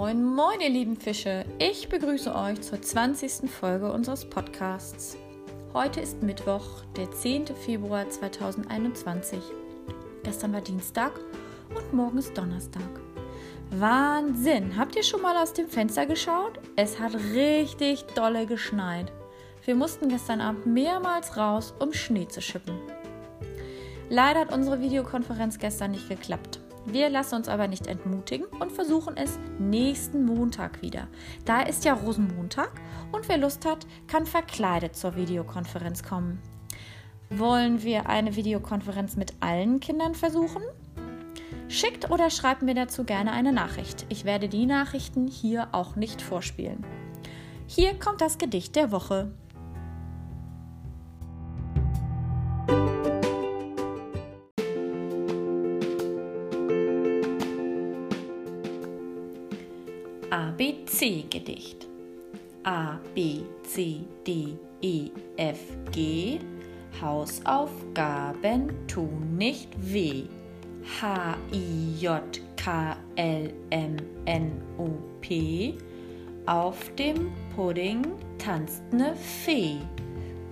Moin, moin, ihr lieben Fische. Ich begrüße euch zur 20. Folge unseres Podcasts. Heute ist Mittwoch, der 10. Februar 2021. Gestern war Dienstag und morgen ist Donnerstag. Wahnsinn! Habt ihr schon mal aus dem Fenster geschaut? Es hat richtig dolle geschneit. Wir mussten gestern Abend mehrmals raus, um Schnee zu schippen. Leider hat unsere Videokonferenz gestern nicht geklappt. Wir lassen uns aber nicht entmutigen und versuchen es nächsten Montag wieder. Da ist ja Rosenmontag und wer Lust hat, kann verkleidet zur Videokonferenz kommen. Wollen wir eine Videokonferenz mit allen Kindern versuchen? Schickt oder schreibt mir dazu gerne eine Nachricht. Ich werde die Nachrichten hier auch nicht vorspielen. Hier kommt das Gedicht der Woche. ABC-Gedicht. A, B, C, D, E, F, G. Hausaufgaben tun nicht weh. H, I, J, K, L, M, N, O, P. Auf dem Pudding tanzt ne Fee.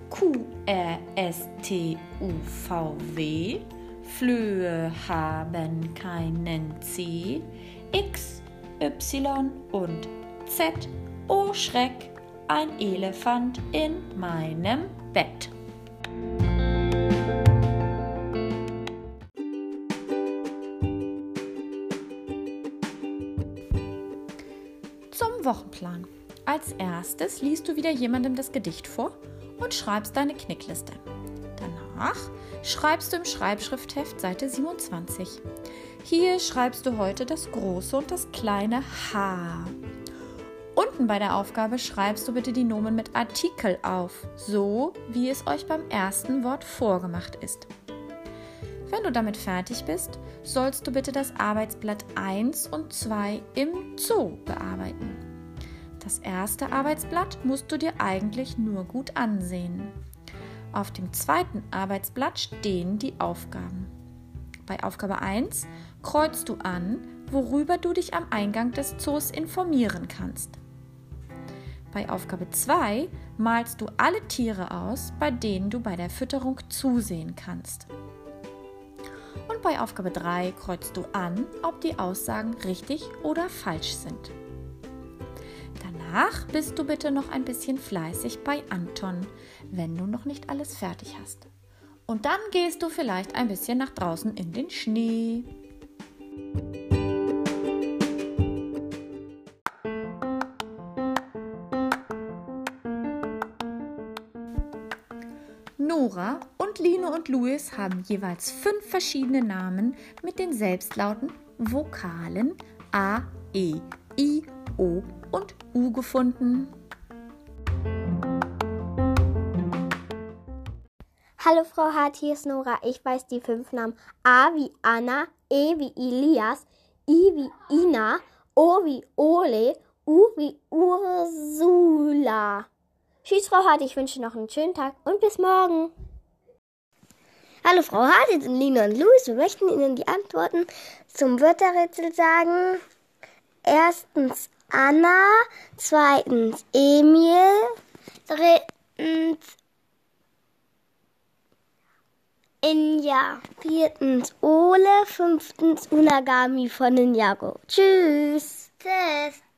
Q, R, S, T, U, V, W. Flöhe haben keinen C. X, Y und Z. Oh Schreck, ein Elefant in meinem Bett. Zum Wochenplan. Als erstes liest du wieder jemandem das Gedicht vor und schreibst deine Knickliste. Danach schreibst du im Schreibschriftheft Seite 27. Hier schreibst du heute das große und das kleine H. Unten bei der Aufgabe schreibst du bitte die Nomen mit Artikel auf, so wie es euch beim ersten Wort vorgemacht ist. Wenn du damit fertig bist, sollst du bitte das Arbeitsblatt 1 und 2 im Zoo bearbeiten. Das erste Arbeitsblatt musst du dir eigentlich nur gut ansehen. Auf dem zweiten Arbeitsblatt stehen die Aufgaben. Bei Aufgabe 1 kreuzt du an, worüber du dich am Eingang des Zoos informieren kannst. Bei Aufgabe 2 malst du alle Tiere aus, bei denen du bei der Fütterung zusehen kannst. Und bei Aufgabe 3 kreuzt du an, ob die Aussagen richtig oder falsch sind. Danach bist du bitte noch ein bisschen fleißig bei Anton, wenn du noch nicht alles fertig hast. Und dann gehst du vielleicht ein bisschen nach draußen in den Schnee. Nora und Line und Louis haben jeweils fünf verschiedene Namen mit den selbstlauten Vokalen A, E, I, O und U gefunden. Hallo Frau Hart, hier ist Nora. Ich weiß die fünf Namen. A wie Anna, E wie Elias, I wie Ina, O wie Ole, U wie Ursula. Tschüss, Frau Hart. Ich wünsche noch einen schönen Tag und bis morgen. Hallo Frau Hart, jetzt sind Lina und Luis. Wir möchten Ihnen die Antworten zum Wörterrätsel sagen. Erstens Anna, zweitens Emil, drittens Inja, viertens Ole, fünftens Unagami von Ninjago. Tschüss. Tschüss.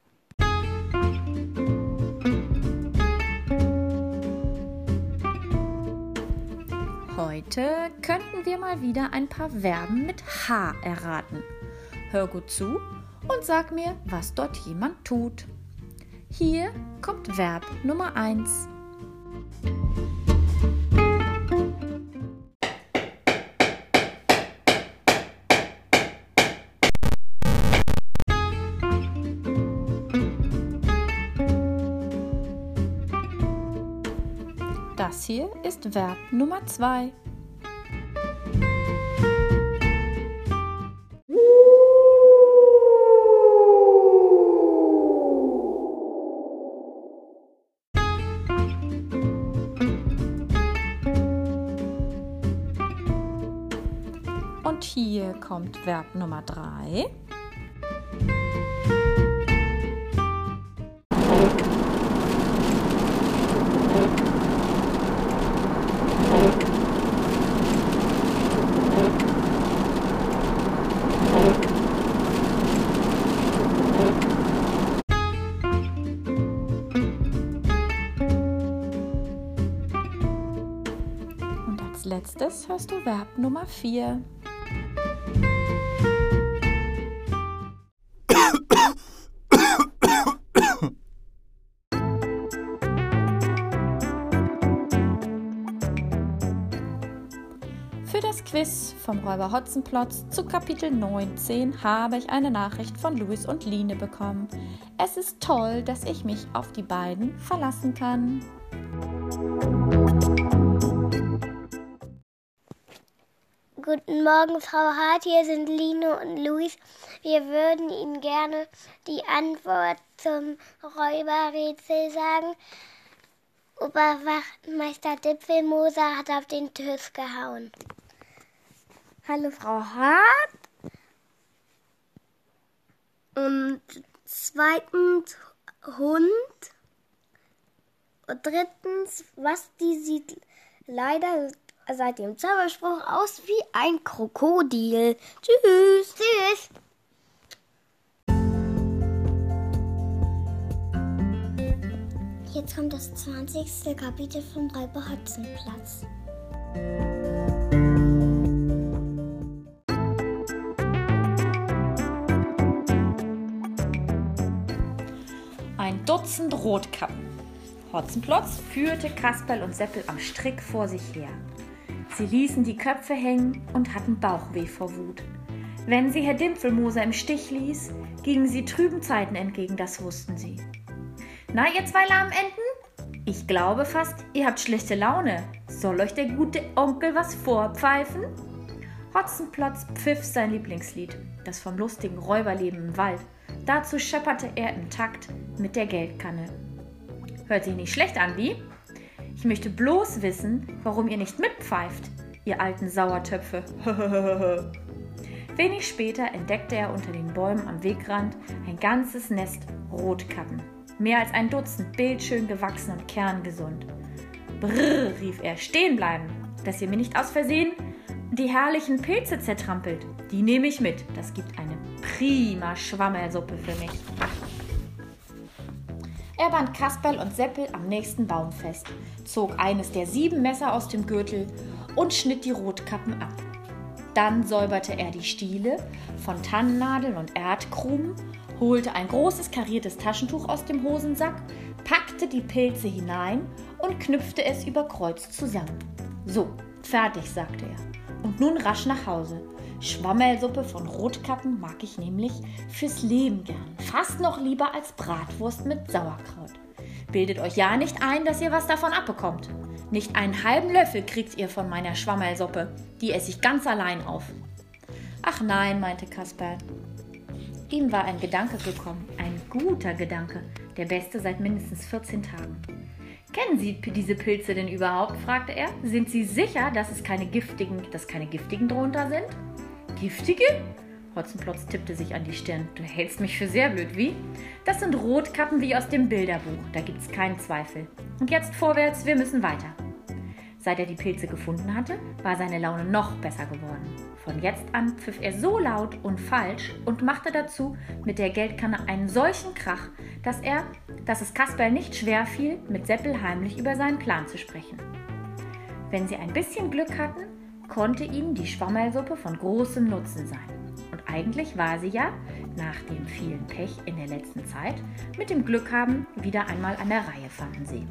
Heute könnten wir mal wieder ein paar Verben mit H erraten. Hör gut zu und sag mir, was dort jemand tut. Hier kommt Verb Nummer 1. Das hier ist Verb Nummer 2. Und hier kommt Verb Nummer 3. letztes hörst du Verb Nummer 4. Für das Quiz vom Räuber Hotzenplotz zu Kapitel 19 habe ich eine Nachricht von Luis und Line bekommen. Es ist toll, dass ich mich auf die beiden verlassen kann. Guten Morgen, Frau Hart. Hier sind Lino und Luis. Wir würden Ihnen gerne die Antwort zum Räuberrätsel sagen. Oberwachtmeister Dipfelmoser hat auf den Tisch gehauen. Hallo Frau Hart. Und zweitens Hund. Und drittens, was die sieht leider seit dem Zauberspruch aus wie ein Krokodil. Tschüss. Tschüss. Jetzt kommt das 20. Kapitel vom Räuber Hotzenplatz. Ein Dutzend Rotkappen. Hotzenplotz führte Kasperl und Seppel am Strick vor sich her. Sie ließen die Köpfe hängen und hatten Bauchweh vor Wut. Wenn sie Herr Dimpfelmoser im Stich ließ, gingen sie trüben Zeiten entgegen, das wussten sie. Na, ihr zwei lahmen? Ich glaube fast, ihr habt schlechte Laune. Soll euch der gute Onkel was vorpfeifen? Hotzenplotz pfiff sein Lieblingslied, das vom lustigen Räuberleben im Wald. Dazu schepperte er im Takt mit der Geldkanne. Hört sich nicht schlecht an, wie? Ich möchte bloß wissen, warum ihr nicht mitpfeift, ihr alten Sauertöpfe. Wenig später entdeckte er unter den Bäumen am Wegrand ein ganzes Nest Rotkappen. Mehr als ein Dutzend, bildschön gewachsen und kerngesund. Brrr, rief er, stehen bleiben, dass ihr mir nicht aus Versehen die herrlichen Pilze zertrampelt. Die nehme ich mit. Das gibt eine prima Schwammersuppe für mich. Er band Kasperl und Seppel am nächsten Baum fest, zog eines der sieben Messer aus dem Gürtel und schnitt die Rotkappen ab. Dann säuberte er die Stiele von Tannennadeln und Erdkrumen, holte ein großes kariertes Taschentuch aus dem Hosensack, packte die Pilze hinein und knüpfte es über Kreuz zusammen. So, fertig, sagte er. Und nun rasch nach Hause. Schwammelsuppe von Rotkappen mag ich nämlich fürs Leben gern. Fast noch lieber als Bratwurst mit Sauerkraut. Bildet euch ja nicht ein, dass ihr was davon abbekommt. Nicht einen halben Löffel kriegt ihr von meiner Schwammelsuppe. Die esse ich ganz allein auf. Ach nein, meinte Kasperl. Ihm war ein Gedanke gekommen, ein guter Gedanke, der beste seit mindestens 14 Tagen. Kennen Sie diese Pilze denn überhaupt? fragte er. Sind Sie sicher, dass es keine giftigen, dass keine giftigen drunter sind? Giftige? Hotzenplotz tippte sich an die Stirn. Du hältst mich für sehr blöd, wie? Das sind Rotkappen wie aus dem Bilderbuch, da gibt's keinen Zweifel. Und jetzt vorwärts, wir müssen weiter. Seit er die Pilze gefunden hatte, war seine Laune noch besser geworden. Von jetzt an pfiff er so laut und falsch und machte dazu mit der Geldkanne einen solchen Krach, dass er, dass es Kasperl nicht schwer fiel, mit Seppel heimlich über seinen Plan zu sprechen. Wenn sie ein bisschen Glück hatten, konnte ihnen die Schwammerlsuppe von großem Nutzen sein. Und eigentlich war sie ja, nach dem vielen Pech in der letzten Zeit, mit dem Glück haben wieder einmal an der Reihe, fanden sie.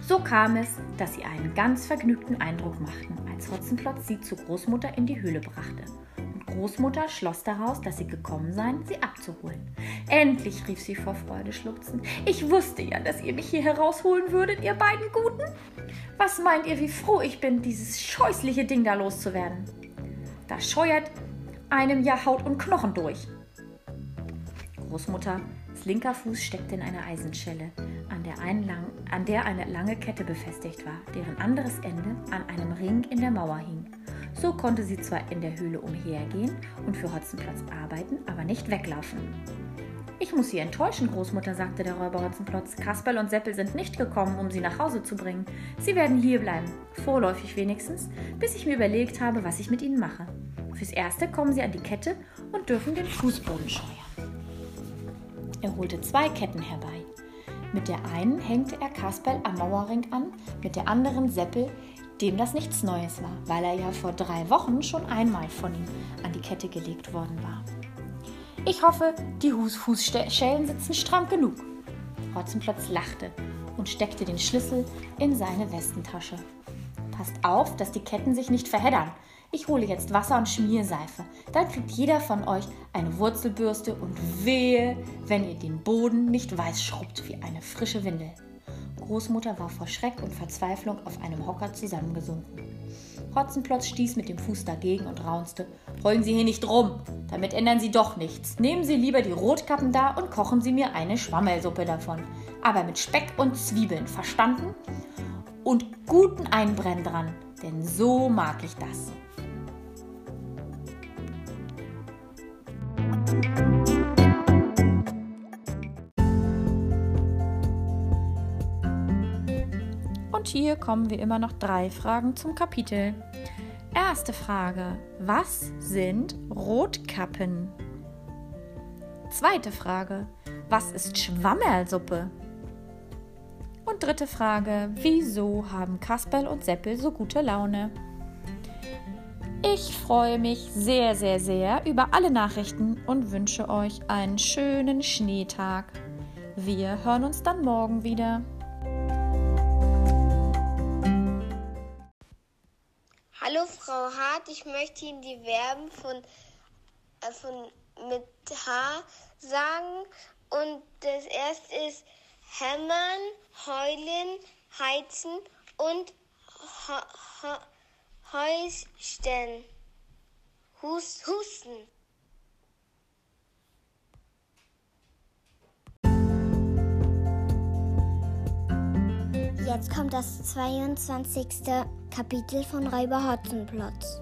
So kam es, dass sie einen ganz vergnügten Eindruck machten, als Hotzenplotz sie zu Großmutter in die Höhle brachte. Großmutter schloss daraus, dass sie gekommen seien, sie abzuholen. Endlich, rief sie vor Freude schluchzend. Ich wusste ja, dass ihr mich hier herausholen würdet, ihr beiden Guten. Was meint ihr, wie froh ich bin, dieses scheußliche Ding da loszuwerden? Da scheuert einem ja Haut und Knochen durch. Großmutters linker Fuß steckte in einer Eisenschelle, an der, lang, an der eine lange Kette befestigt war, deren anderes Ende an einem Ring in der Mauer hing. So konnte sie zwar in der Höhle umhergehen und für Hotzenplotz arbeiten, aber nicht weglaufen. Ich muss Sie enttäuschen, Großmutter, sagte der Räuber Hotzenplotz. Kasperl und Seppel sind nicht gekommen, um Sie nach Hause zu bringen. Sie werden hier bleiben, vorläufig wenigstens, bis ich mir überlegt habe, was ich mit Ihnen mache. Fürs Erste kommen Sie an die Kette und dürfen den Fußboden scheuern. Er holte zwei Ketten herbei. Mit der einen hängte er Kasperl am Mauerring an, mit der anderen Seppel, dem das nichts Neues war, weil er ja vor drei Wochen schon einmal von ihm an die Kette gelegt worden war. Ich hoffe, die Fußschellen sitzen stramm genug. Hotzenplotz lachte und steckte den Schlüssel in seine Westentasche. Passt auf, dass die Ketten sich nicht verheddern. Ich hole jetzt Wasser und Schmierseife. Dann kriegt jeder von euch eine Wurzelbürste und wehe, wenn ihr den Boden nicht weiß schrubbt wie eine frische Windel. Großmutter war vor Schreck und Verzweiflung auf einem Hocker zusammengesunken. Hotzenplotz stieß mit dem Fuß dagegen und raunzte. Heulen Sie hier nicht rum, damit ändern Sie doch nichts. Nehmen Sie lieber die Rotkappen da und kochen Sie mir eine Schwammelsuppe davon. Aber mit Speck und Zwiebeln, verstanden? Und guten Einbrenn dran, denn so mag ich das. Hier kommen wir immer noch drei Fragen zum Kapitel. Erste Frage. Was sind Rotkappen? Zweite Frage. Was ist Schwammerlsuppe? Und dritte Frage. Wieso haben Kasperl und Seppel so gute Laune? Ich freue mich sehr, sehr, sehr über alle Nachrichten und wünsche euch einen schönen Schneetag. Wir hören uns dann morgen wieder. Frau Hart, ich möchte Ihnen die Verben von, äh, von mit H sagen. Und das erste ist hämmern, heulen, heizen und Häuschen, Hus, husten. Jetzt kommt das 22. Kapitel von Räuber Hotzenplotz.